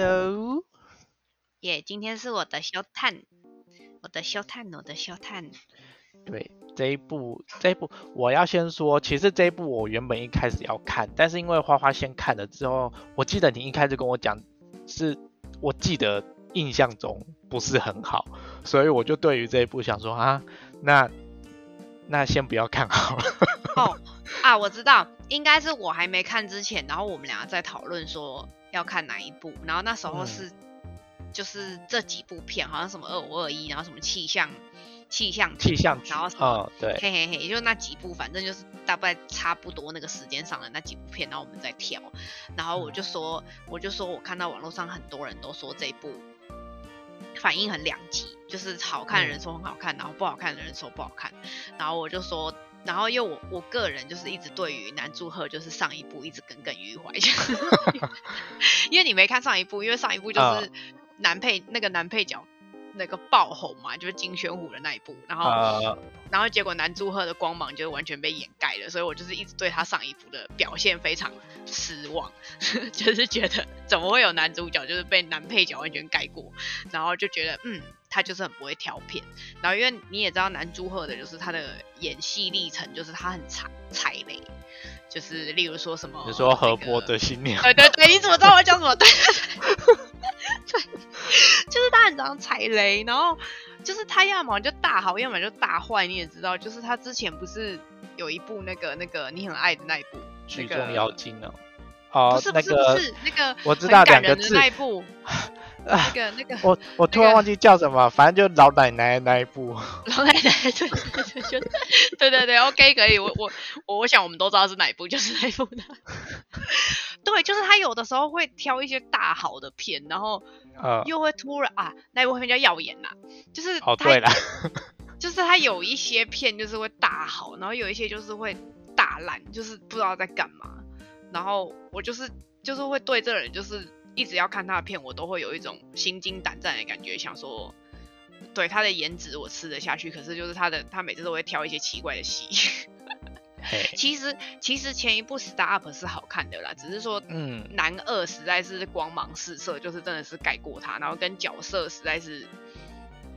Hello，耶今天是我的休探，我的休探，我的休探。对这一部，这一部我要先说，其实这一部我原本一开始要看，但是因为花花先看了之后，我记得你一开始跟我讲，是我记得印象中不是很好，所以我就对于这一部想说啊，那那先不要看好了。哦啊，我知道，应该是我还没看之前，然后我们两个在讨论说要看哪一部，然后那时候嗯是、就是这几部片，好像什么二五二一，然后什么气象气象气象然后什么。哦，对，嘿嘿嘿，就那几部，反正就是大概差不多那个时间上的那几部片，然后我们再挑。然后我就说，我就说我看到网络上很多人都说这一部反应很两极，就是好看的人说很好看，然后不好看的人说不好看。然后我就说，然后又我我个人就是一直对于男祝贺就是上一部一直耿耿于怀，因为你没看上一部，因为上一部就是男配、那个男配角那个爆红嘛，就是金宣虎的那一部，然后。呃，然后结果男祝贺的光芒就完全被掩盖了，所以我就是一直对他上一部的表现非常失望，就是觉得怎么会有男主角就是被男配角完全盖过，然后就觉得嗯，他就是很不会挑片，然后因为你也知道男朱赫的就是他的演戏历程，就是他很踩踩雷，就是例如说什么，你说何伯的新娘，对对对，你怎么知道我讲什么？对 对，就是他很常踩雷，然后就是他要么就大好，要么就大坏。你也知道，就是他之前不是有一部那个那个你很爱的那一部，那个举重妖精呢？哦不是，不是那个不是那个我知道很感人的两个字那一部，那啊，个那个我我突然忘记叫什么，反正就老奶奶那一部。老奶奶，对对对，就对对对，OK 可以，我我我我想我们都知道是哪一部，就是那一部的。对，就是他有的时候会挑一些大好的片，然后呃，又会突然啊，那一部片叫《耀眼》呐，就是哦他对了，就是他有一些片就是会大好，然后有一些就是会大烂，就是不知道在干嘛。然后我就是就是会对这个人就是一直要看他的片，我都会有一种心惊胆战的感觉，想说，对他的颜值我吃得下去，可是就是他的他每次都会挑一些奇怪的戏。其实其实前一部《Star Up》是好看的啦，只是说嗯，男二实在是光芒四射，就是真的是盖过他，然后跟角色实在是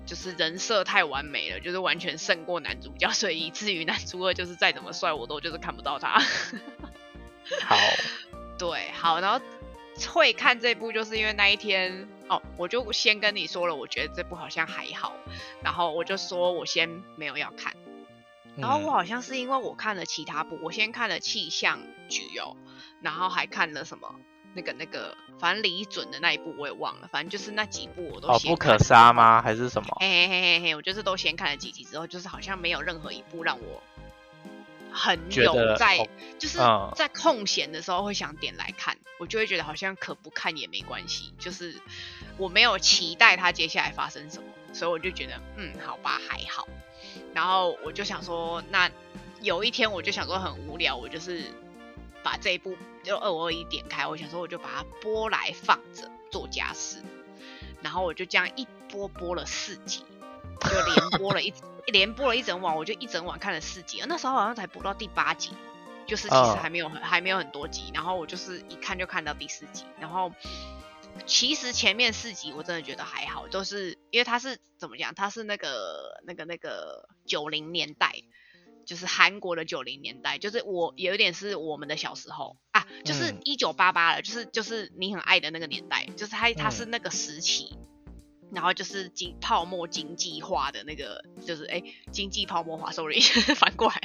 就是人设太完美了，就是完全胜过男主角，所以以至于男主二就是再怎么帅，我都就是看不到他。好，对，好，然后会看这部就是因为那一天哦，我就先跟你说了，我觉得这部好像还好，然后我就说我先没有要看。然后我嗯好像是因为我看了其他部，我先看了气象局哦，然后还看了什么那个那个，反正李准的那一部我也忘了，反正就是那几部我都哦，不可杀吗？还是什么？嘿嘿嘿嘿嘿，我就是都先看了几集之后，就是好像没有任何一部让我很有在，哦就是嗯在空闲的时候会想点来看，我就会觉得好像可不看也没关系，就是我没有期待它接下来发生什么，所以我就觉得嗯，好吧，还好。然后我就想说，那有一天我就想说很无聊，我就是把这一部就二五二一点开，我想说我就把它播来放着做家事，然后我就这样一播播了四集，就连播了一 连播了一整晚，我就一整晚看了四集，那时候好像才播到第八集，就是其实嗯还没有很、还没有很多集，然后我就是一看就看到第四集，然后其实前面四集我真的觉得还好，都是因为它是怎么讲，它是那个那个那个九零年代。就是韩国的九零年代，就是我有一点是我们的小时候啊，就是嗯一九八八了，就是就是你很爱的那个年代，就是它它是嗯那个时期，然后就是经泡沫经济化的那个，就是哎经济泡沫化，sorry 反过来，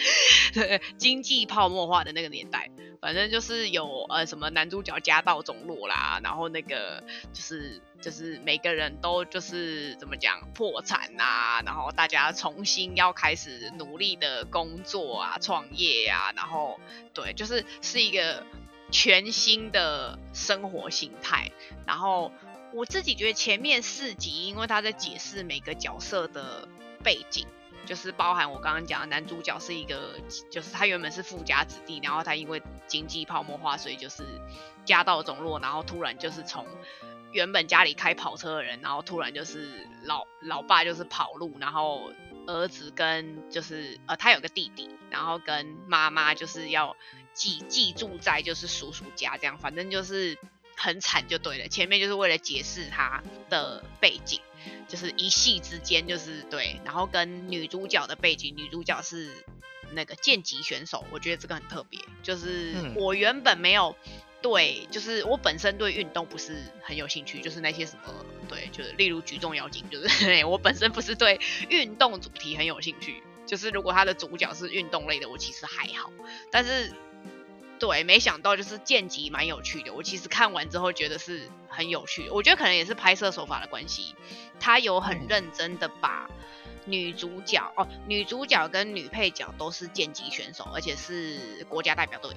对经济泡沫化的那个年代，反正就是有呃什么男主角家道中落啦，然后那个就是就是每个人都就是怎么讲破产啊，然后大家重新要开始努力的工作啊、创业啊，然后对，就是是一个全新的生活形态，然后。我自己觉得前面四集，因为他在解释每个角色的背景，就是包含我刚刚讲的男主角是一个，就是他原本是富家子弟，然后他因为经济泡沫化，所以就是家道中落，然后突然就是从原本家里开跑车的人，然后突然就是老老爸就是跑路，然后儿子跟就是呃他有个弟弟，然后跟妈妈就是要寄寄住在就是叔叔家这样，反正就是很惨就对了。前面就是为了解释他的背景，就是一系之间就是对，然后跟女主角的背景，女主角是那个剑击选手，我觉得这个很特别。就是嗯我原本没有对，就是我本身对运动不是很有兴趣，就是那些什么对，就是例如举重妖精，就是 我本身不是对运动主题很有兴趣。就是如果他的主角是运动类的，我其实还好，但是对，没想到就是剑击蛮有趣的。我其实看完之后觉得是很有趣的，我觉得可能也是拍摄手法的关系，他有很嗯认真的把女主角哦，女主角跟女配角都是剑击选手，而且是国家代表队。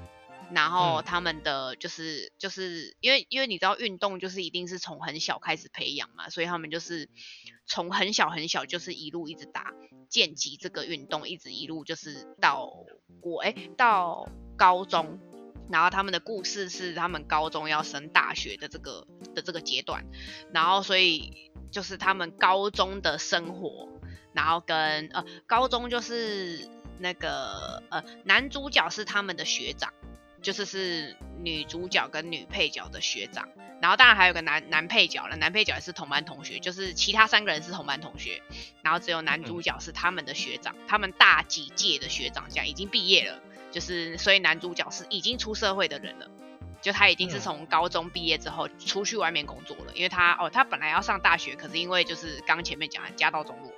然后嗯他们的就是就是因为因为你知道运动就是一定是从很小开始培养嘛，所以他们就是从很小很小就是一路一直打剑击这个运动，一直一路就是到国哎到高中，然后他们的故事是他们高中要升大学的这个的这个阶段，然后所以就是他们高中的生活，然后跟呃高中就是那个呃男主角是他们的学长。就是是女主角跟女配角的学长，然后当然还有个男男配角了，男配角也是同班同学，就是其他三个人是同班同学，然后只有男主角是他们的学长，他们大几届的学长，这样已经毕业了，就是所以男主角是已经出社会的人了。就他已经是嗯从高中毕业之后出去外面工作了，因为他哦，他本来要上大学，可是因为就是刚前面讲的家道中落，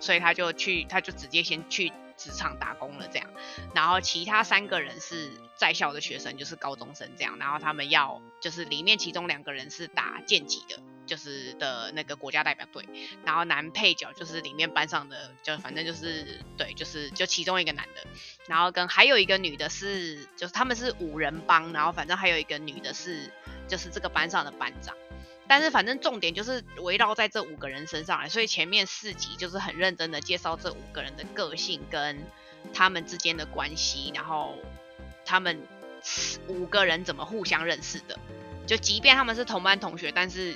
所以他就去，他就直接先去职场打工了这样。然后其他三个人是在校的学生，就是高中生这样。然后他们要就是里面其中两个人是打剑击的，就是的那个国家代表队。然后男配角就是里面班上的，就反正就是对，就是就其中一个男的。然后跟还有一个女的是，就是他们是五人帮，然后反正还有一个女的是就是这个班上的班长。但是反正重点就是围绕在这五个人身上来，所以前面四集就是很认真的介绍这五个人的个性跟他们之间的关系，然后他们五个人怎么互相认识的。就即便他们是同班同学，但是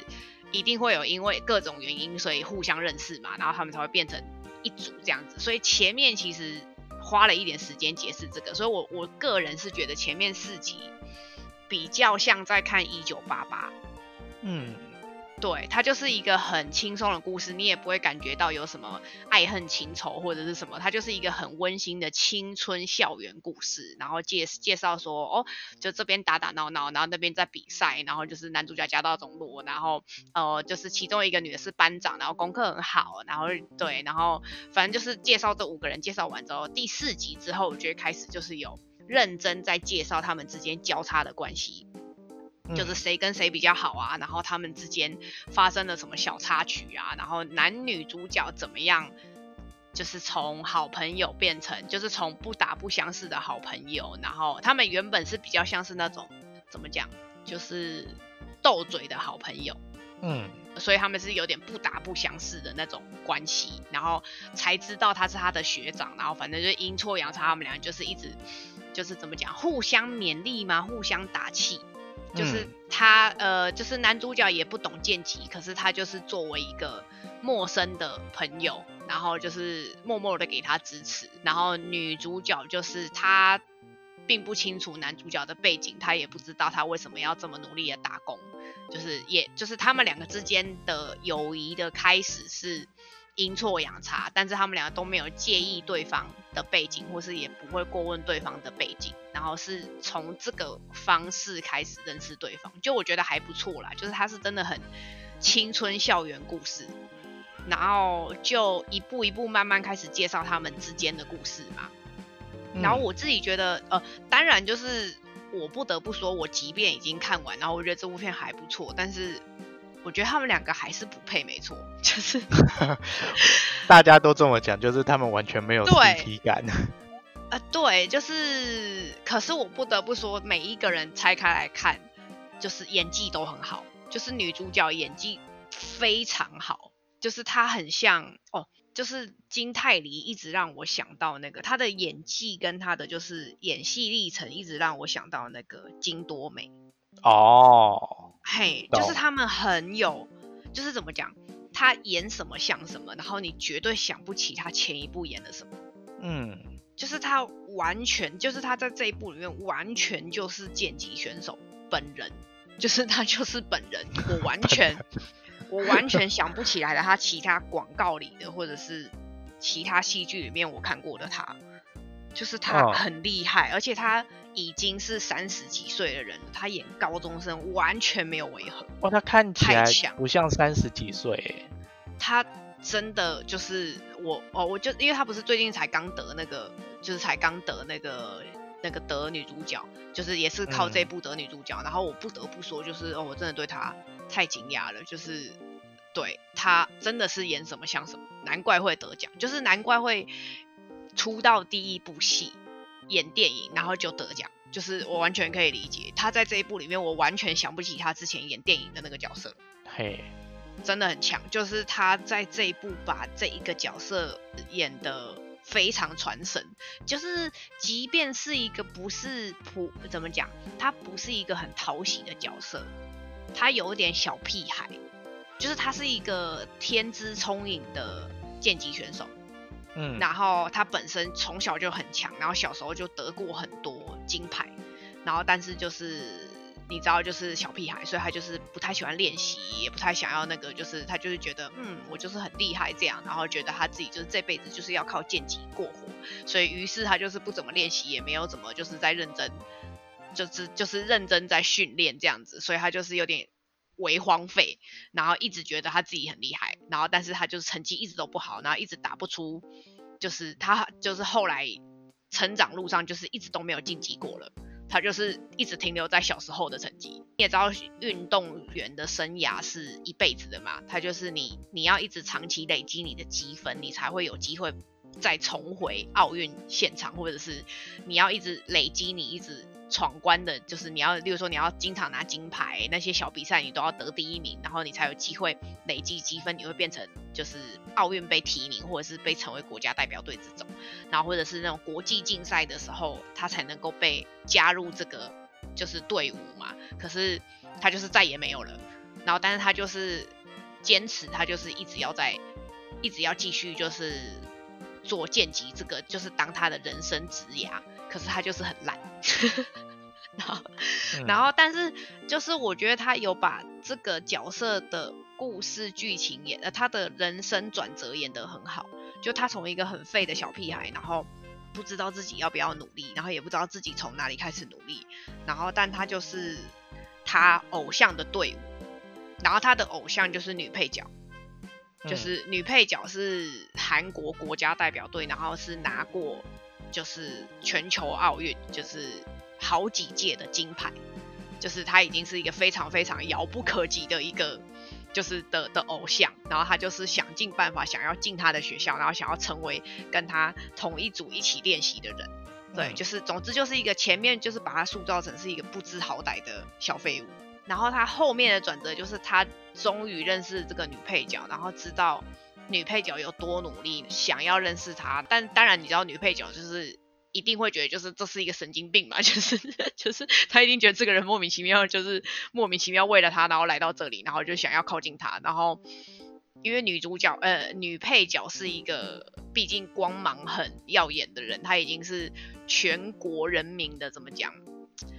一定会有因为各种原因，所以互相认识嘛，然后他们才会变成一组这样子。所以前面其实花了一点时间解释这个，所以我我个人是觉得前面四集比较像在看一九八八。嗯，对，它就是一个很轻松的故事，你也不会感觉到有什么爱恨情仇或者是什么，它就是一个很温馨的青春校园故事。然后介介绍说，哦，就这边打打闹闹，然后那边在比赛，然后就是男主角家道中落，然后呃，就是其中一个女的是班长，然后功课很好，然后对，然后反正就是介绍这五个人，介绍完之后，第四集之后，我觉得开始就是有认真在介绍他们之间交叉的关系。就是嗯谁跟谁比较好啊，然后他们之间发生了什么小插曲啊，然后男女主角怎么样，就是从好朋友变成就是从不打不相识的好朋友，然后他们原本是比较像是那种怎么讲，就是斗嘴的好朋友，嗯所以他们是有点不打不相识的那种关系，然后才知道他是他的学长，然后反正就阴错阳差，他们俩就是一直就是怎么讲，互相勉励嘛，互相打气。就是嗯他呃，就是男主角也不懂剑击，可是他就是作为一个陌生的朋友，然后就是默默的给他支持。然后女主角就是她并不清楚男主角的背景，她也不知道他为什么要这么努力的打工，就是也就是他们两个之间的友谊的开始是阴错阳差，但是他们两个都没有介意对方的背景，或是也不会过问对方的背景，然后是从这个方式开始认识对方，就我觉得还不错啦，就是他是真的很青春校园故事，然后就一步一步慢慢开始介绍他们之间的故事嘛。然后嗯我自己觉得，呃，当然就是我不得不说，我即便已经看完，然后我觉得这部片还不错，但是我觉得他们两个还是不配，没错，就是 大家都这么讲，就是他们完全没有对 CP 感。呃，对，就是，可是我不得不说，每一个人拆开来看，就是演技都很好，就是女主角演技非常好，就是她很像哦，就是金泰梨一直让我想到那个她的演技跟她的就是演戏历程，一直让我想到那个金多美，哦，嘿，就是他们很有，就是怎么讲，她演什么像什么，然后你绝对想不起她前一部演的什么。嗯就是他完全，就是他在这一部里面完全就是剑击选手本人，就是他就是本人，我完全 我完全想不起来了，他其他广告里的或者是其他戏剧里面我看过的他，就是他哦。很厉害，而且他已经是三十几岁的人了，他演高中生完全没有违和，哇，他看起来不像三十几岁欸，他真的就是我哦，我就因为他不是最近才刚得那个，就是才刚得那个那个得女主角，就是也是靠这嗯部得女主角。然后我不得不说，就是哦，我真的对他太惊讶了，就是对他真的是演什么像什么，难怪会得奖，就是难怪会出道第一部戏演电影，然后就得奖。就是我完全可以理解，他在这一部里面，我完全想不起他之前演电影的那个角色。嘿，真的很强，就是他在这一部把这一个角色演得非常传神，就是即便是一个不是普怎么讲，他不是一个很讨喜的角色，他有点小屁孩，就是他是一个天资聪颖的剑击选手，嗯，然后他本身从小就很强，然后小时候就得过很多金牌，然后但是就是你知道，就是小屁孩，所以他就是不太喜欢练习，也不太想要那个，就是他就是觉得，嗯，我就是很厉害这样，然后觉得他自己就是这辈子就是要靠剑击过活，所以于是他就是不怎么练习，也没有怎么就是在认真，就是就是认真在训练这样子，所以他就是有点。为荒废，然后一直觉得他自己很厉害，然后但是他就是成绩一直都不好，然后一直打不出，就是他就是后来成长路上就是一直都没有晋级过了，他就是一直停留在小时候的成绩。你也知道运动员的生涯是一辈子的嘛，他就是你你要一直长期累积你的积分，你才会有机会再重回奥运现场，或者是你要一直累积你一直闯关的，就是你要，例如说你要经常拿金牌，那些小比赛你都要得第一名，然后你才有机会累积积分，你会变成就是奥运被提名，或者是被成为国家代表队这种，然后或者是那种国际竞赛的时候，他才能够被加入这个就是队伍嘛。可是他就是再也没有了，然后但是他就是坚持，他就是一直要在，一直要继续就是做剑击这个，就是当他的人生职涯。可是他就是很烂，然后嗯然后但是就是我觉得他有把这个角色的故事剧情演，呃，他的人生转折演得很好。就他从一个很废的小屁孩，然后不知道自己要不要努力，然后也不知道自己从哪里开始努力，然后但他就是他偶像的队伍，然后他的偶像就是女配角。就嗯是女配角是韩国国家代表队，然后是拿过就是全球奥运就是好几届的金牌，就是她已经是一个非常非常遥不可及的一个就是的的偶像，然后她就是想尽办法想要进她的学校，然后想要成为跟她同一组一起练习的人。对，嗯。就是总之就是一个前面就是把她塑造成是一个不知好歹的小废物，然后他后面的转折就是他终于认识这个女配角，然后知道女配角有多努力，想要认识她。但当然，你知道女配角就是一定会觉得就是这是一个神经病嘛，就是就是他一定觉得这个人莫名其妙，就是莫名其妙为了他然后来到这里，然后就想要靠近他，然后。因为女主角呃女配角是一个毕竟光芒很耀眼的人，她已经是全国人民的怎么讲，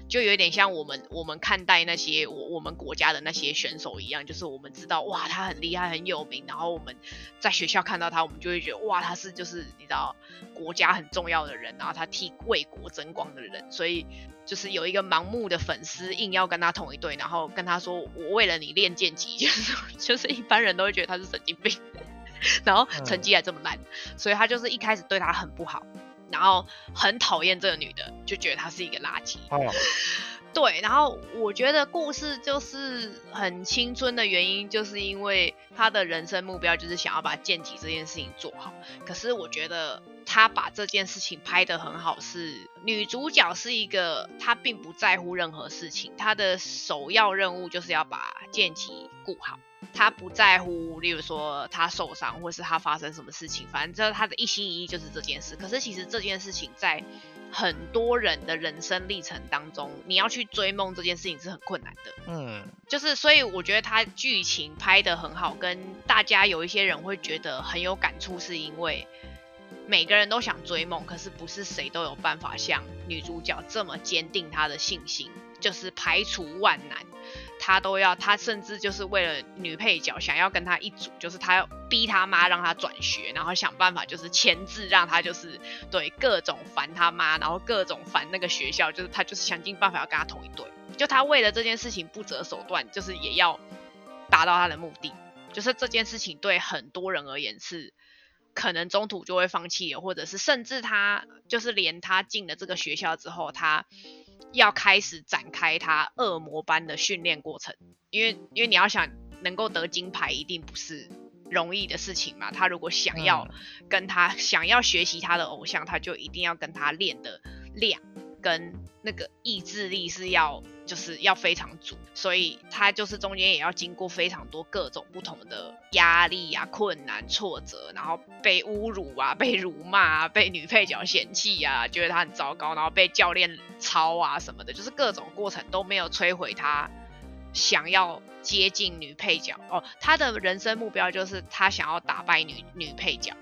就有点像我们我们看待那些我我们国家的那些选手一样，就是我们知道哇他很厉害很有名，然后我们在学校看到他，我们就会觉得哇他是就是你知道国家很重要的人，然后他替为国争光的人，所以就是有一个盲目的粉丝硬要跟他同一队，然后跟他说我为了你练剑击，就是就是一般人都会觉得他是神经病，然后成绩还这么烂，所以他就是一开始对他很不好。然后很讨厌这个女的，就觉得她是一个垃圾。哦，对，然后我觉得故事就是很青春的原因，就是因为他的人生目标就是想要把健体这件事情做好。可是我觉得他把这件事情拍得很好是，女主角是一个她并不在乎任何事情，她的首要任务就是要把剑击顾好。她不在乎，例如说她受伤，或是她发生什么事情，反正她的一心一意就是这件事。可是其实这件事情在很多人的人生历程当中，你要去追梦这件事情是很困难的。嗯就是所以我觉得他剧情拍得很好，跟大家有一些人会觉得很有感触，是因为每个人都想追梦，可是不是谁都有办法像女主角这么坚定她的信心，就是排除万难，他都要，他甚至就是为了女配角想要跟他一组，就是他要逼他妈让他转学，然后想办法就是签字让他就是对各种烦他妈，然后各种烦那个学校，就是他就是想尽办法要跟他同一队，就他为了这件事情不择手段，就是也要达到他的目的，就是这件事情对很多人而言是。可能中途就会放弃了，或者是甚至他就是连他进了这个学校之后，他要开始展开他恶魔般的训练过程。因为因为你要想能够得金牌，一定不是容易的事情嘛。他如果想要跟他想要学习他的偶像，他就一定要跟他练的量跟那个意志力是要。就是要非常足，所以他就是中间也要经过非常多各种不同的压力啊、困难、挫折，然后被侮辱啊、被辱骂啊、被女配角嫌弃啊，觉得他很糟糕，然后被教练抄啊什么的，就是各种过程都没有摧毁他想要接近女配角哦。他的人生目标就是他想要打败女女配角，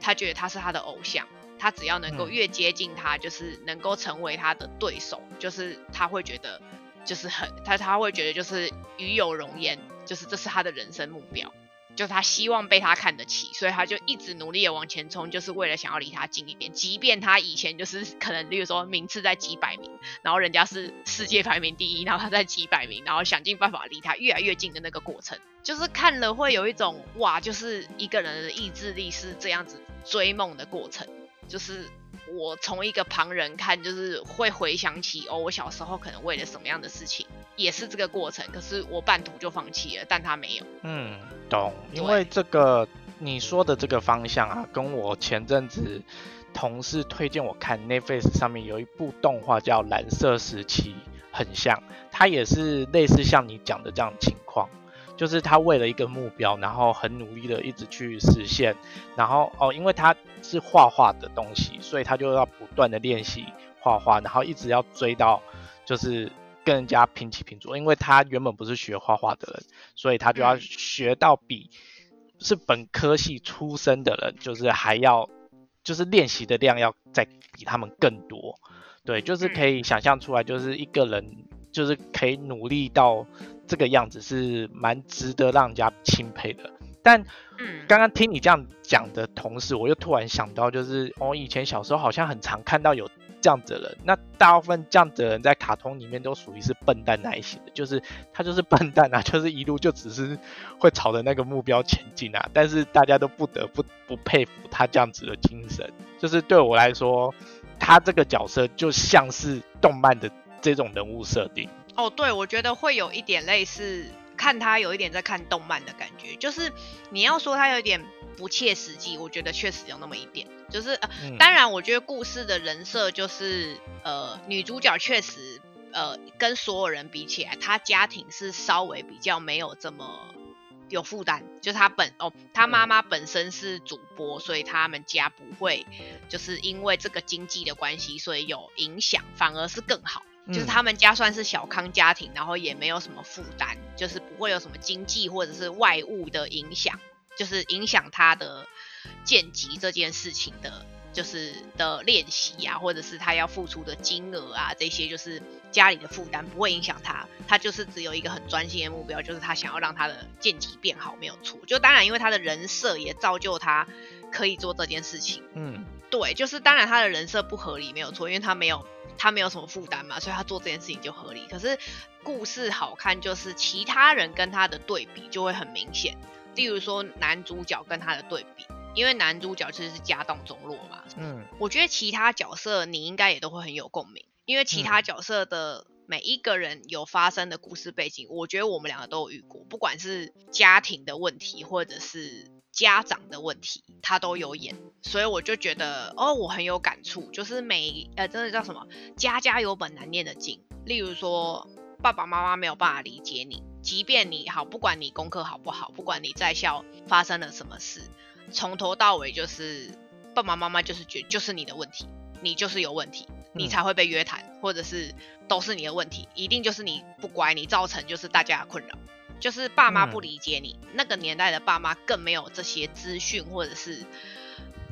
他觉得他是他的偶像。他只要能够越接近他，就是能够成为他的对手，就是他会觉得。就是很他他会觉得就是与有荣焉，就是这是他的人生目标，就他希望被他看得起，所以他就一直努力的往前冲，就是为了想要离他近一点。即便他以前就是 可能，例如说名次在几百名，然后人家是世界排名第一，然后他在几百名，然后想尽办法离他越来越近的那个过程，就是看了会有一种哇，就是一个人的意志力是这样子追梦的过程，就是。我从一个旁人看，就是会回想起哦，我小时候可能为了什么样的事情，也是这个过程。可是我半途就放弃了，但他没有。嗯，懂。因为这个你说的这个方向啊，跟我前阵子同事推荐我看 Netflix 上面有一部动画叫《蓝色时期》，很像。它也是类似像你讲的这样情况。就是他为了一个目标，然后很努力的一直去实现，然后哦，因为他是画画的东西，所以他就要不断的练习画画，然后一直要追到，就是跟人家平起平坐。因为他原本不是学画画的人，所以他就要学到比是本科系出身的人，就是还要，就是练习的量要再比他们更多。对，就是可以想象出来，就是一个人就是可以努力到。这个样子是蛮值得让人家钦佩的，但刚刚听你这样讲的同时，我又突然想到，就是我以前小时候好像很常看到有这样子的人，那大部分这样子的人在卡通里面都属于是笨蛋那一型的，就是他就是笨蛋啊，就是一路就只是会朝着那个目标前进啊，但是大家都不得不不佩服他这样子的精神，就是对我来说，他这个角色就像是动漫的这种人物设定。哦，对，我觉得会有一点类似，看他有一点在看动漫的感觉，就是你要说他有点不切实际，我觉得确实有那么一点，就是呃，当然，我觉得故事的人设就是呃，女主角确实呃，跟所有人比起来，她家庭是稍微比较没有这么有负担，就是她本哦，她妈妈本身是主播，所以他们家不会就是因为这个经济的关系，所以有影响，反而是更好。就是他们家算是小康家庭，然后也没有什么负担，就是不会有什么经济或者是外物的影响，就是影响他的剑级这件事情的，就是的练习啊，或者是他要付出的金额啊，这些就是家里的负担不会影响他，他就是只有一个很专心的目标，就是他想要让他的剑级变好，没有错。就当然，因为他的人设也造就他可以做这件事情。嗯，对，就是当然他的人设不合理，没有错，因为他没有。他没有什么负担嘛，所以他做这件事情就合理。可是故事好看，就是其他人跟他的对比就会很明显。例如说男主角跟他的对比，因为男主角其实是家道中落嘛。嗯，我觉得其他角色你应该也都会很有共鸣，因为其他角色的每一个人有发生的故事背景，我觉得我们两个都有遇过，不管是家庭的问题，或者是。家长的问题，他都有演，所以我就觉得哦，我很有感触。就是每呃，真的叫什么“家家有本难念的经”。例如说，爸爸妈妈没有办法理解你，即便你好，不管你功课好不好，不管你在校发生了什么事，从头到尾就是爸爸妈妈就是觉就是你的问题，你就是有问题，你才会被约谈，或者是都是你的问题，一定就是你不乖，你造成就是大家的困扰。就是爸妈不理解你，那个年代的爸妈更没有这些资讯，或者是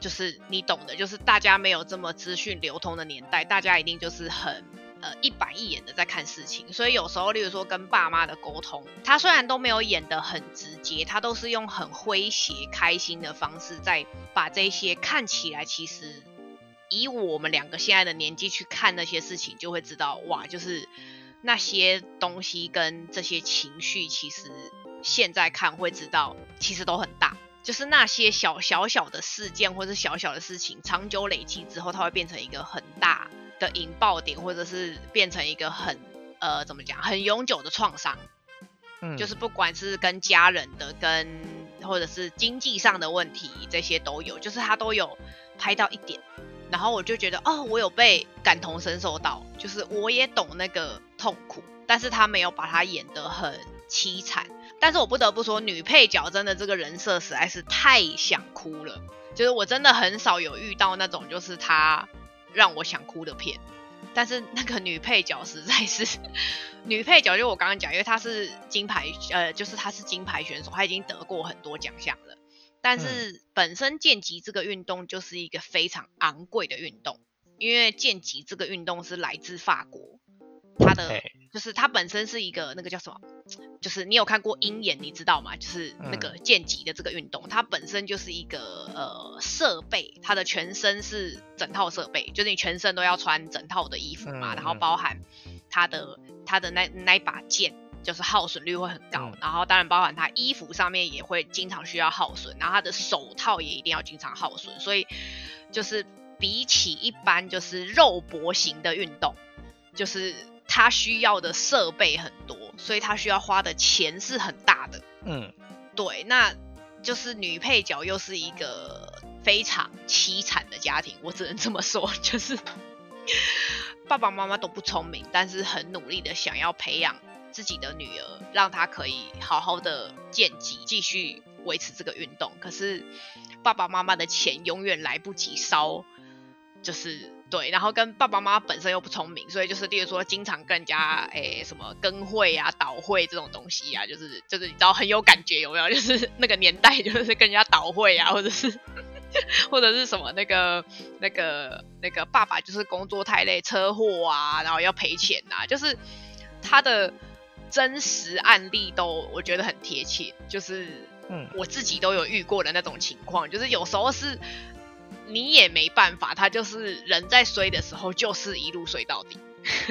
就是你懂的，就是大家没有这么资讯流通的年代，大家一定就是很呃一板一眼的在看事情，所以有时候，例如说跟爸妈的沟通，他虽然都没有演的很直接，他都是用很诙谐、开心的方式在把这些看起来其实以我们两个现在的年纪去看那些事情，就会知道哇，就是那些东西跟这些情绪，其实现在看会知道，其实都很大。就是那些小小小的事件或者小小的事情，长久累积之后，它会变成一个很大的引爆点，或者是变成一个很呃怎么讲，很永久的创伤。嗯，就是不管是跟家人的，跟或者是经济上的问题，这些都有，就是它都有拍到一点，然后我就觉得哦，我有被感同身受到，就是我也懂那个痛苦，但是他没有把他演得很凄惨。但是我不得不说，女配角真的这个人设实在是太想哭了，就是我真的很少有遇到那种就是她让我想哭的片。但是那个女配角实在是，女配角就我刚刚讲，因为她是金牌，呃，就是她是金牌选手，她已经得过很多奖项了。但是本身剑击这个运动就是一个非常昂贵的运动，因为剑击这个运动是来自法国，它的就是它本身是一个那个叫什么？就是你有看过鹰眼，你知道吗？就是那个剑击的这个运动，它本身就是一个呃设备，它的全身是整套设备，就是你全身都要穿整套的衣服嘛，然后包含它的它的那那把剑，就是耗损率会很高，然后当然包含他衣服上面也会经常需要耗损，然后他的手套也一定要经常耗损，所以就是比起一般就是肉搏型的运动，就是他需要的设备很多。所以他需要花的钱是很大的，嗯，对，那就是女配角又是一个非常凄惨的家庭，我只能这么说，就是 爸爸妈妈都不聪明，但是很努力的想要培养自己的女儿，让她可以好好的剑击，继续维持这个运动，可是爸爸妈妈的钱永远来不及烧，就是。对，然后跟爸爸妈妈本身又不聪明，所以就是，例如说，经常跟人家诶什么跟会啊、倒会这种东西啊，就是就是你知道很有感觉有没有？就是那个年代就是跟人家倒会啊，或者是或者是什么那个那个那个爸爸就是工作太累，车祸啊，然后要赔钱啊，就是他的真实案例都我觉得很贴切，就是嗯我自己都有遇过的那种情况，就是有时候是。你也没办法，他就是人在衰的时候，就是一路衰到底。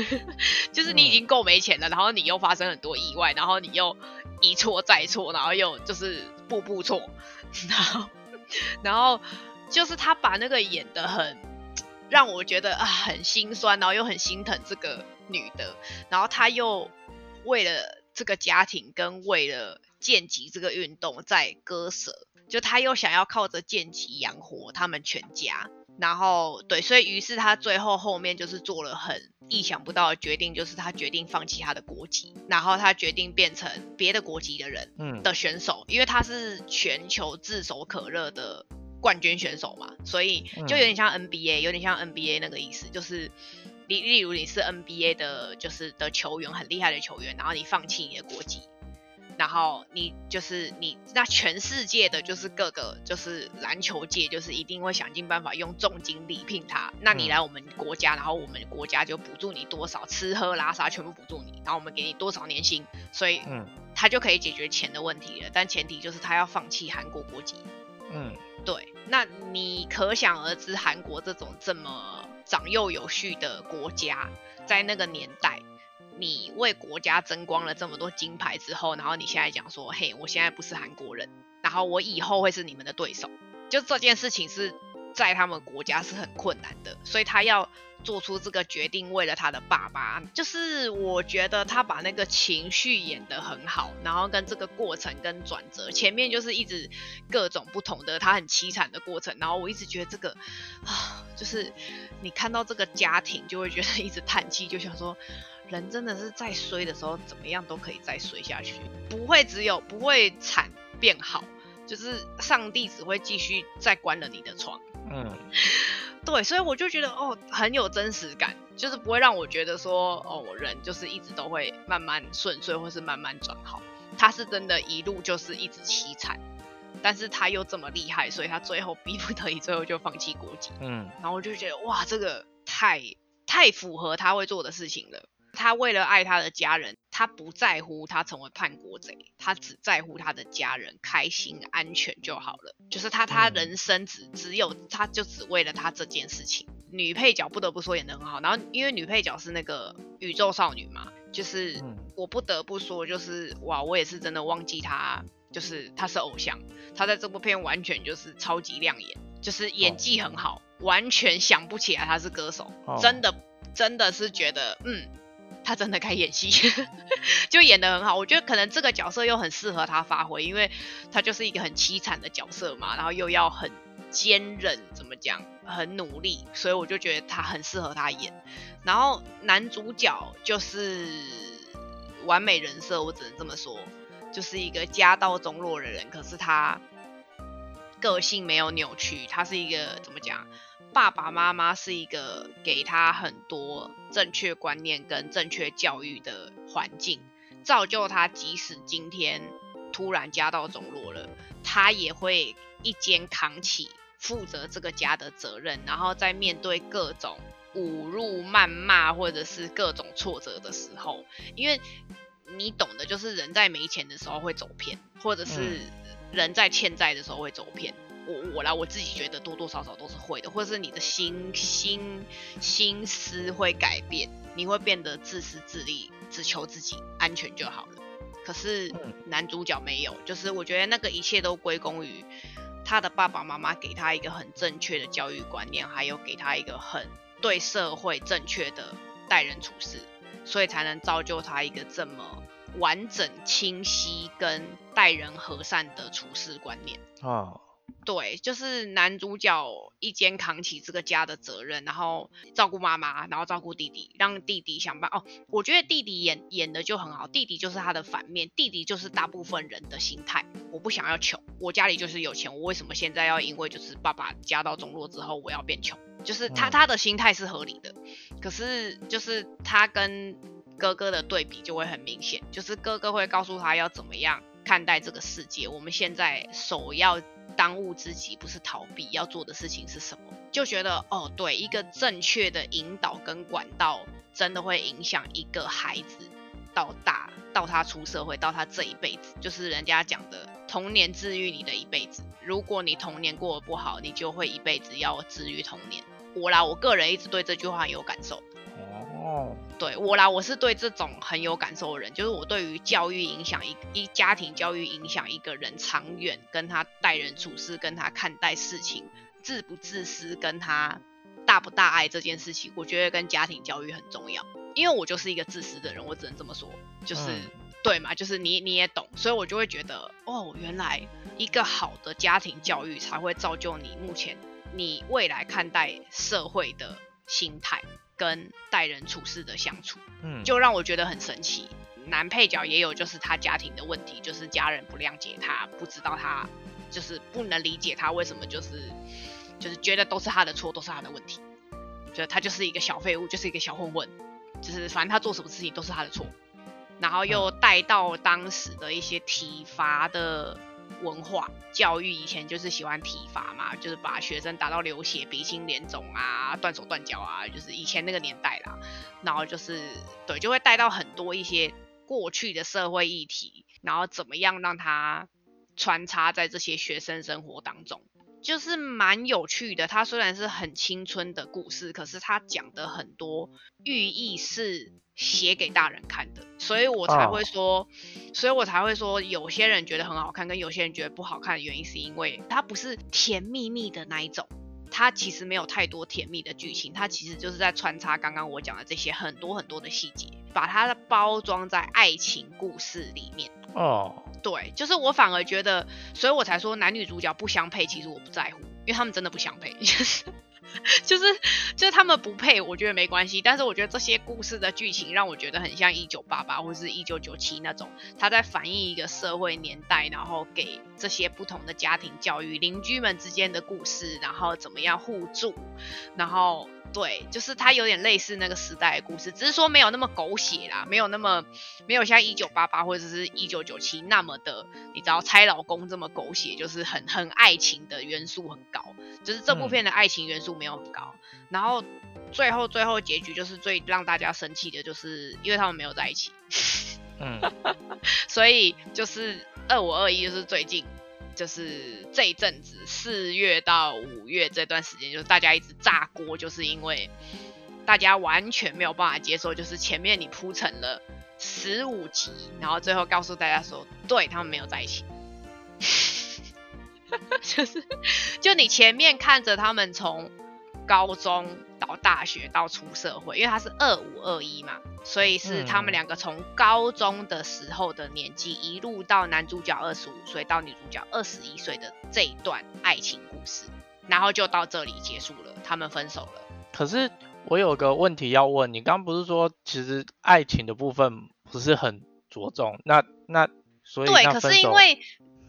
就是你已经够没钱了，然后你又发生很多意外，然后你又一错再错，然后又就是步步错，然后然后就是他把那个演的很让我觉得啊很心酸，然后又很心疼这个女的，然后他又为了这个家庭跟为了剑击这个运动在割舍。就他又想要靠着剑击养活他们全家，然后对，所以于是他最后后面就是做了很意想不到的决定，就是他决定放弃他的国籍，然后他决定变成别的国籍的人的选手，因为他是全球炙手可热的冠军选手嘛，所以就有点像 NBA，有点像 NBA 那个意思，就是例例如你是 NBA 的，就是的球员很厉害的球员，然后你放弃你的国籍。然后你就是你，那全世界的就是各个就是篮球界，就是一定会想尽办法用重金礼聘他。那你来我们国家，然后我们国家就补助你多少吃喝拉撒全部补助你，然后我们给你多少年薪，所以嗯，他就可以解决钱的问题了。但前提就是他要放弃韩国国籍。嗯，对。那你可想而知，韩国这种这么长幼有序的国家，在那个年代。你为国家争光了这么多金牌之后，然后你现在讲说，嘿，我现在不是韩国人，然后我以后会是你们的对手，就这件事情是在他们国家是很困难的，所以他要做出这个决定，为了他的爸爸，就是我觉得他把那个情绪演得很好，然后跟这个过程跟转折，前面就是一直各种不同的他很凄惨的过程，然后我一直觉得这个啊，就是你看到这个家庭就会觉得一直叹气，就想说。人真的是在衰的时候，怎么样都可以再衰下去，不会只有不会惨变好，就是上帝只会继续再关了你的窗。嗯，对，所以我就觉得哦，很有真实感，就是不会让我觉得说哦，我人就是一直都会慢慢顺遂，或是慢慢转好。他是真的一路就是一直凄惨，但是他又这么厉害，所以他最后逼不得已，最后就放弃国籍。嗯，然后我就觉得哇，这个太。太符合他会做的事情了。他为了爱他的家人，他不在乎他成为叛国贼，他只在乎他的家人开心安全就好了。就是他他人生只只有他就只为了他这件事情。女配角不得不说演的很好，然后因为女配角是那个宇宙少女嘛，就是我不得不说，就是哇，我也是真的忘记她，就是她是偶像，她在这部片完全就是超级亮眼，就是演技很好，完全想不起来她是歌手，真的真的是觉得嗯。他真的该演戏，就演得很好。我觉得可能这个角色又很适合他发挥，因为他就是一个很凄惨的角色嘛，然后又要很坚韧，怎么讲，很努力，所以我就觉得他很适合他演。然后男主角就是完美人设，我只能这么说，就是一个家道中落的人，可是他个性没有扭曲，他是一个怎么讲？爸爸妈妈是一个给他很多正确观念跟正确教育的环境，造就他，即使今天突然家道中落了，他也会一肩扛起负责这个家的责任，然后在面对各种侮辱、谩骂或者是各种挫折的时候，因为你懂的，就是人在没钱的时候会走偏，或者是人在欠债的时候会走偏。我我来，我自己觉得多多少少都是会的，或者是你的心心心思会改变，你会变得自私自利，只求自己安全就好了。可是男主角没有，就是我觉得那个一切都归功于他的爸爸妈妈给他一个很正确的教育观念，还有给他一个很对社会正确的待人处事，所以才能造就他一个这么完整、清晰跟待人和善的处事观念啊。对，就是男主角一肩扛起这个家的责任，然后照顾妈妈，然后照顾弟弟，让弟弟想办哦。我觉得弟弟演演的就很好，弟弟就是他的反面，弟弟就是大部分人的心态。我不想要穷，我家里就是有钱，我为什么现在要因为就是爸爸家道中落之后我要变穷？就是他他的心态是合理的，可是就是他跟哥哥的对比就会很明显，就是哥哥会告诉他要怎么样看待这个世界。我们现在首要。当务之急不是逃避，要做的事情是什么？就觉得哦，对，一个正确的引导跟管道，真的会影响一个孩子到大，到他出社会，到他这一辈子，就是人家讲的童年治愈你的一辈子。如果你童年过得不好，你就会一辈子要治愈童年。我啦，我个人一直对这句话有感受。哦，对我啦，我是对这种很有感受的人，就是我对于教育影响一一家庭教育影响一个人长远，跟他待人处事，跟他看待事情自不自私，跟他大不大爱这件事情，我觉得跟家庭教育很重要。因为我就是一个自私的人，我只能这么说，就是对嘛，就是你你也懂，所以我就会觉得，哦，原来一个好的家庭教育才会造就你目前你未来看待社会的心态。跟待人处事的相处，嗯，就让我觉得很神奇。男配角也有，就是他家庭的问题，就是家人不谅解他，不知道他，就是不能理解他为什么，就是就是觉得都是他的错，都是他的问题，觉得他就是一个小废物，就是一个小混混，就是反正他做什么事情都是他的错。然后又带到当时的一些体罚的。文化教育以前就是喜欢体罚嘛，就是把学生打到流血、鼻青脸肿啊、断手断脚啊，就是以前那个年代啦。然后就是对，就会带到很多一些过去的社会议题，然后怎么样让它穿插在这些学生生活当中。就是蛮有趣的，它虽然是很青春的故事，可是它讲的很多寓意是写给大人看的，所以我才会说，所以我才会说，有些人觉得很好看，跟有些人觉得不好看的原因，是因为它不是甜蜜蜜的那一种，它其实没有太多甜蜜的剧情，它其实就是在穿插刚刚我讲的这些很多很多的细节，把它的包装在爱情故事里面。哦。对，就是我反而觉得，所以我才说男女主角不相配，其实我不在乎，因为他们真的不相配，就是就是就是他们不配，我觉得没关系。但是我觉得这些故事的剧情让我觉得很像一九八八或者是一九九七那种，他在反映一个社会年代，然后给这些不同的家庭教育、邻居们之间的故事，然后怎么样互助，然后。对，就是它有点类似那个时代的故事，只是说没有那么狗血啦，没有那么没有像一九八八或者是一九九七那么的，你知道猜老公这么狗血，就是很很爱情的元素很高，就是这部片的爱情元素没有。很高。然后最后最后结局就是最让大家生气的，就是因为他们没有在一起。嗯，所以就是二五二一，就是最近就是这一阵子四月到五月这段时间，就是大家一直炸锅，就是因为大家完全没有办法接受，就是前面你铺成了十五集，然后最后告诉大家说，对他们没有在一起，就是就你前面看着他们从高中到大学到出社会，因为他是二五二一嘛。所以是他们两个从高中的时候的年纪，一路到男主角二十五岁到女主角二十一岁的这一段爱情故事，然后就到这里结束了，他们分手了。可是我有个问题要问你，刚刚不是说其实爱情的部分不是很着重？那那所以对，可是因为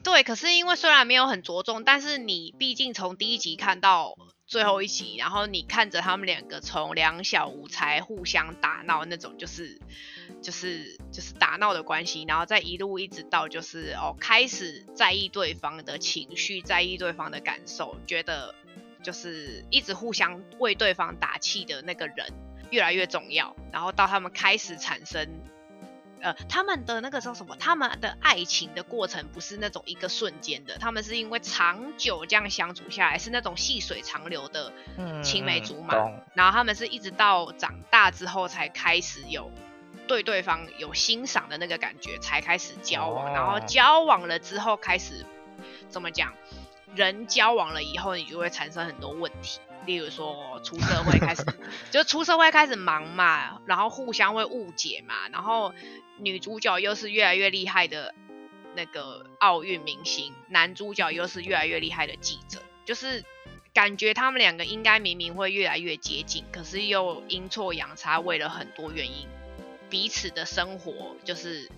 对，可是因为虽然没有很着重，但是你毕竟从第一集看到。最后一集，然后你看着他们两个从两小无猜互相打闹那种，就是就是就是打闹的关系，然后再一路一直到就是哦开始在意对方的情绪，在意对方的感受，觉得就是一直互相为对方打气的那个人越来越重要，然后到他们开始产生。呃，他们的那个叫什么？他们的爱情的过程不是那种一个瞬间的，他们是因为长久这样相处下来，是那种细水长流的青梅竹马。然后他们是一直到长大之后才开始有对对方有欣赏的那个感觉，才开始交往。然后交往了之后开始怎么讲？人交往了以后，你就会产生很多问题。例如说出社会开始，就出社会开始忙嘛，然后互相会误解嘛，然后女主角又是越来越厉害的那个奥运明星，男主角又是越来越厉害的记者，就是感觉他们两个应该明明会越来越接近，可是又阴错阳差，为了很多原因，彼此的生活就是。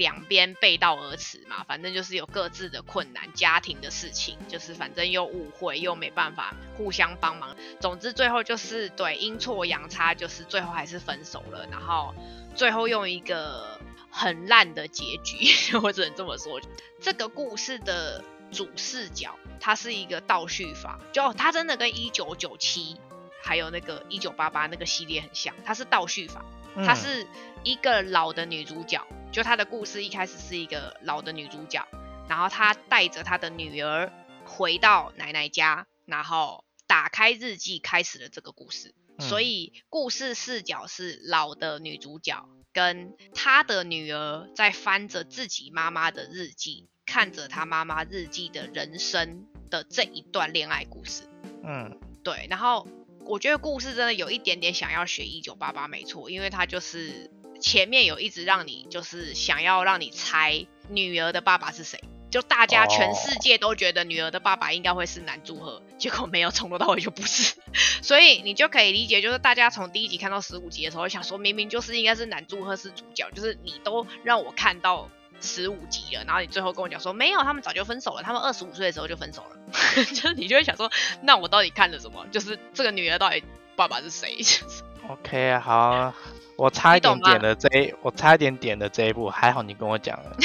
两边背道而驰嘛，反正就是有各自的困难，家庭的事情，就是反正又误会又没办法互相帮忙，总之最后就是对阴错阳差，就是最后还是分手了，然后最后用一个很烂的结局，我只能这么说。这个故事的主视角，它是一个倒叙法，就它真的跟一九九七还有那个一九八八那个系列很像，它是倒叙法，它是一个老的女主角。就她的故事一开始是一个老的女主角，然后她带着她的女儿回到奶奶家，然后打开日记开始了这个故事。所以故事视角是老的女主角跟她的女儿在翻着自己妈妈的日记，看着她妈妈日记的人生的这一段恋爱故事。嗯，对。然后我觉得故事真的有一点点想要学一九八八，没错，因为它就是。前面有一直让你就是想要让你猜女儿的爸爸是谁，就大家全世界都觉得女儿的爸爸应该会是男祝贺，结果没有，从头到尾就不是，所以你就可以理解，就是大家从第一集看到十五集的时候，想说明明就是应该是男祝贺是主角，就是你都让我看到十五集了，然后你最后跟我讲说没有，他们早就分手了，他们二十五岁的时候就分手了，就是你就会想说，那我到底看了什么？就是这个女儿到底爸爸是谁？OK，好。我差一点点的这一，我差一点点的这一步，还好你跟我讲了。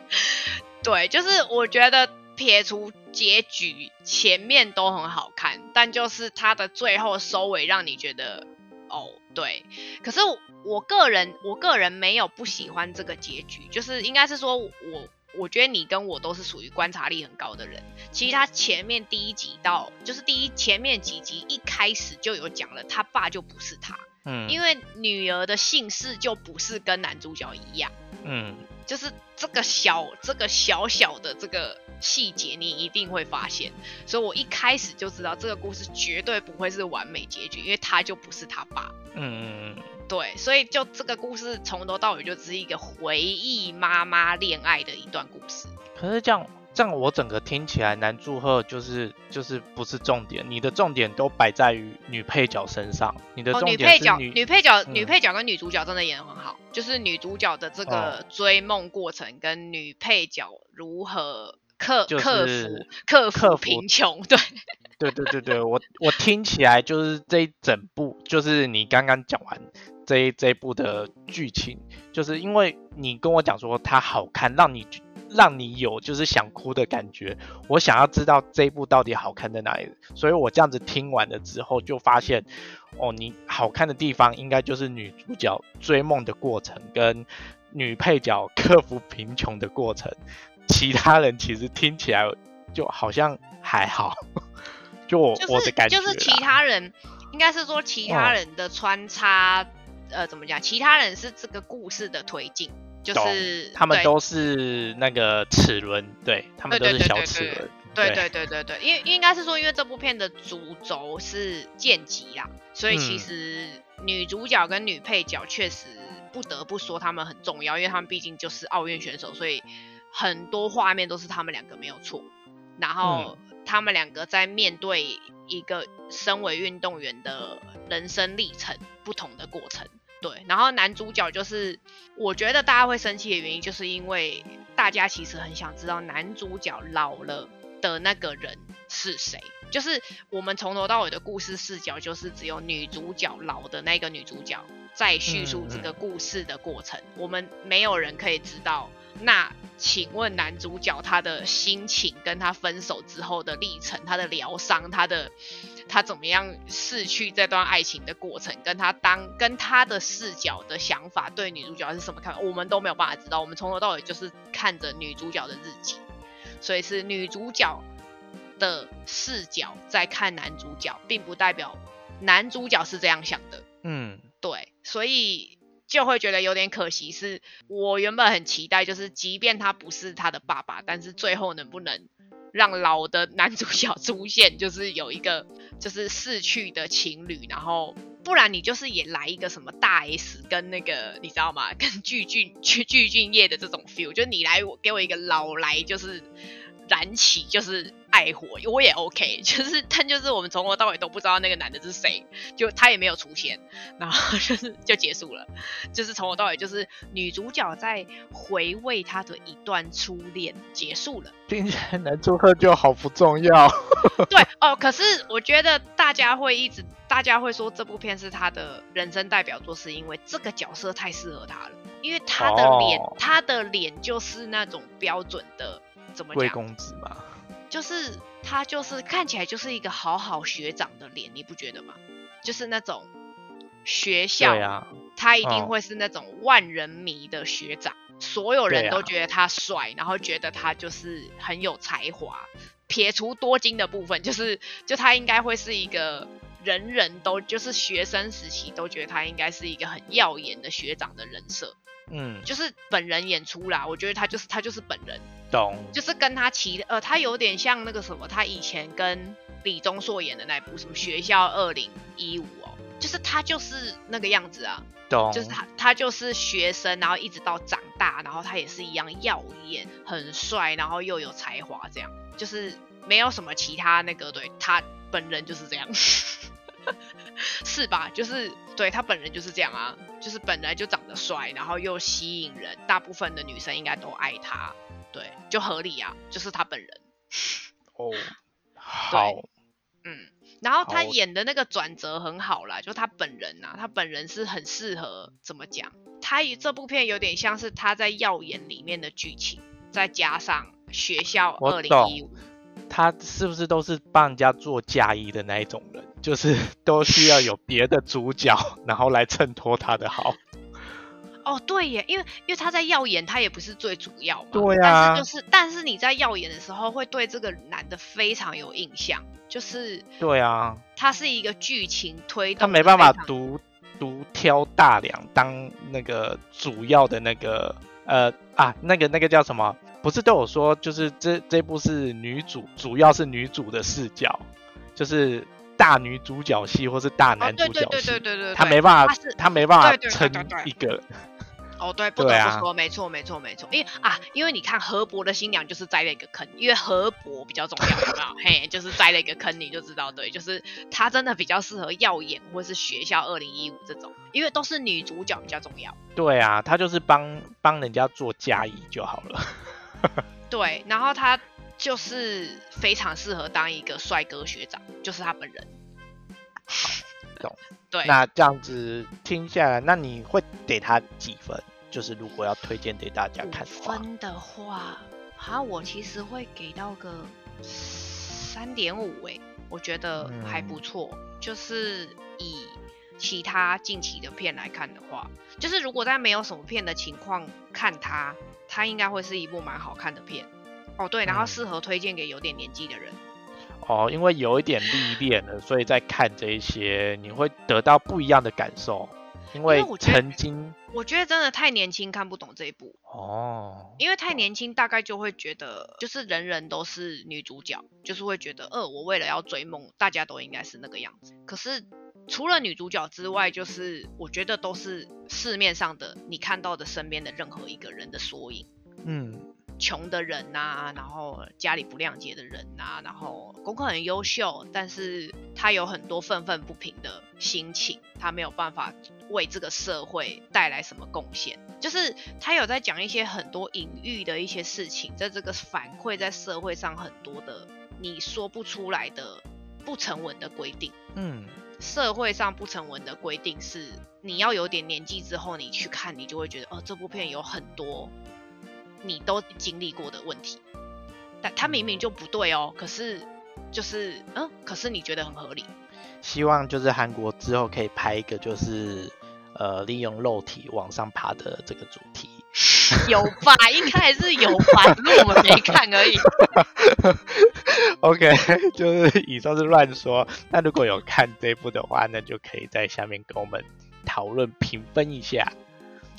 对，就是我觉得撇除结局，前面都很好看，但就是它的最后收尾让你觉得，哦，对。可是我个人，我个人没有不喜欢这个结局，就是应该是说我，我觉得你跟我都是属于观察力很高的人。其实他前面第一集到，就是第一前面几集一开始就有讲了，他爸就不是他。嗯，因为女儿的姓氏就不是跟男主角一样，嗯，就是这个小这个小小的这个细节，你一定会发现，所以我一开始就知道这个故事绝对不会是完美结局，因为他就不是他爸，嗯嗯嗯，对，所以就这个故事从头到尾就只是一个回忆妈妈恋爱的一段故事。可是这样。这样我整个听起来，男祝贺就是就是不是重点，你的重点都摆在于女配角身上。你的女配角、女配角、女配角跟女主角真的演得很好，就是女主角的这个追梦过程，跟女配角如何克克服克服贫穷。对，对对对对，我我听起来就是这一整部，就是你刚刚讲完这一这一部的剧情，就是因为你跟我讲说它好看，让你。让你有就是想哭的感觉。我想要知道这一部到底好看在哪里，所以我这样子听完了之后就发现，哦，你好看的地方应该就是女主角追梦的过程跟女配角克服贫穷的过程，其他人其实听起来就好像还好。就我 我的感觉，就是其他人应该是说其他人的穿插，呃，怎么讲？其他人是这个故事的推进。就是他们都是那个齿轮，对他们都是小齿轮，对对对对对，因为应该是说，因为这部片的主轴是剑戟啦，所以其实女主角跟女配角确实不得不说他们很重要，因为他们毕竟就是奥运选手，所以很多画面都是他们两个没有错，然后他们两个在面对一个身为运动员的人生历程不同的过程。对，然后男主角就是，我觉得大家会生气的原因，就是因为大家其实很想知道男主角老了的那个人是谁。就是我们从头到尾的故事视角，就是只有女主角老的那个女主角在叙述这个故事的过程，我们没有人可以知道。那请问男主角他的心情，跟他分手之后的历程，他的疗伤，他的。他怎么样逝去这段爱情的过程，跟他当跟他的视角的想法，对女主角是什么看法，我们都没有办法知道。我们从头到尾就是看着女主角的日记，所以是女主角的视角在看男主角，并不代表男主角是这样想的。嗯，对，所以就会觉得有点可惜。是我原本很期待，就是即便他不是他的爸爸，但是最后能不能？让老的男主角出现，就是有一个 就是逝去的情侣，然后不然你就是也来一个什么大 S 跟那个你知道吗？跟具俊具具俊晔的这种 feel，就你来我给我一个老来就是燃起就是。爱火我也 OK，就是但就是我们从头到尾都不知道那个男的是谁，就他也没有出现，然后就是就结束了，就是从头到尾就是女主角在回味她的一段初恋结束了。听起来男主角就好不重要。对哦，可是我觉得大家会一直，大家会说这部片是他的人生代表作，是因为这个角色太适合他了，因为他的脸，他的脸就是那种标准的怎么讲？贵公子嘛。就是他，就是看起来就是一个好好学长的脸，你不觉得吗？就是那种学校，他一定会是那种万人迷的学长，所有人都觉得他帅，然后觉得他就是很有才华。撇除多金的部分，就是就他应该会是一个人人都就是学生时期都觉得他应该是一个很耀眼的学长的人设。嗯，就是本人演出啦，我觉得他就是他就是本人，懂，就是跟他其呃，他有点像那个什么，他以前跟李钟硕演的那部什么学校二零一五哦，就是他就是那个样子啊，懂，就是他他就是学生，然后一直到长大，然后他也是一样耀眼，很帅，然后又有才华，这样就是没有什么其他那个，对他本人就是这样。是吧？就是对他本人就是这样啊，就是本来就长得帅，然后又吸引人，大部分的女生应该都爱他，对，就合理啊，就是他本人。哦，好，嗯，然后他演的那个转折很好啦，就他本人啊，他本人是很适合怎么讲？他这部片有点像是他在《耀眼》里面的剧情，再加上学校二零一五。他是不是都是帮人家做嫁衣的那一种人？就是 都需要有别的主角，然后来衬托他的好。哦，对耶，因为因为他在耀眼，他也不是最主要嘛。对呀。但是就是，但是你在耀眼的时候，会对这个男的非常有印象。就是。对啊。他是一个剧情推动。他没办法独独挑大梁当那个主要的那个呃啊那个那个叫什么？不是对我说，就是这这部是女主，主要是女主的视角，就是大女主角戏或是大男主角戏，对对对对对，他没办法，他没办法撑一个。哦，对，不得不说，没错，没错，没错，因为啊，因为你看河伯的新娘就是栽了一个坑，因为河伯比较重要，有没有？嘿，就是栽了一个坑，你就知道，对，就是他真的比较适合耀眼或是学校二零一五这种，因为都是女主角比较重要。对啊，他就是帮帮人家做嫁衣就好了。对，然后他就是非常适合当一个帅哥学长，就是他本人。懂。对。那这样子听下来，那你会给他几分？就是如果要推荐给大家看的。分的话，哈，我其实会给到个三点五哎，我觉得还不错。就是以其他近期的片来看的话，就是如果在没有什么片的情况看它，它应该会是一部蛮好看的片。哦，对，然后适合推荐给有点年纪的人。哦，因为有一点历练了，所以在看这一些，你会得到不一样的感受。因为曾经，我觉得真的太年轻看不懂这一部哦。因为太年轻，大概就会觉得就是人人都是女主角，就是会觉得，呃，我为了要追梦，大家都应该是那个样子。可是除了女主角之外，就是我觉得都是市面上的你看到的身边的任何一个人的缩影。嗯。穷的人呐，然后家里不谅解的人呐，然后功课很优秀，但是他有很多愤愤不平的心情，他没有办法为这个社会带来什么贡献。就是他有在讲一些很多隐喻的一些事情，在这个反馈在社会上很多的你说不出来的不成文的规定。嗯，社会上不成文的规定是你要有点年纪之后你去看，你就会觉得，哦，这部片有很多。你都经历过的问题，但他明明就不对哦，可是就是嗯，可是你觉得很合理。希望就是韩国之后可以拍一个就是呃利用肉体往上爬的这个主题。有吧？应该还是有吧，只是我们没看而已。OK，就是以上是乱说。那如果有看这部的话，那就可以在下面跟我们讨论评分一下。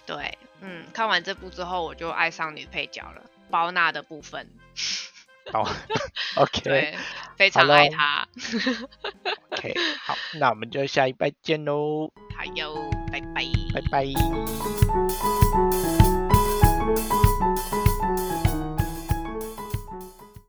对。嗯，看完这部之后，我就爱上女配角了，包娜的部分。好，OK，对，非常爱她。OK，好，那我们就下一拜见喽。好哟，拜拜，拜拜。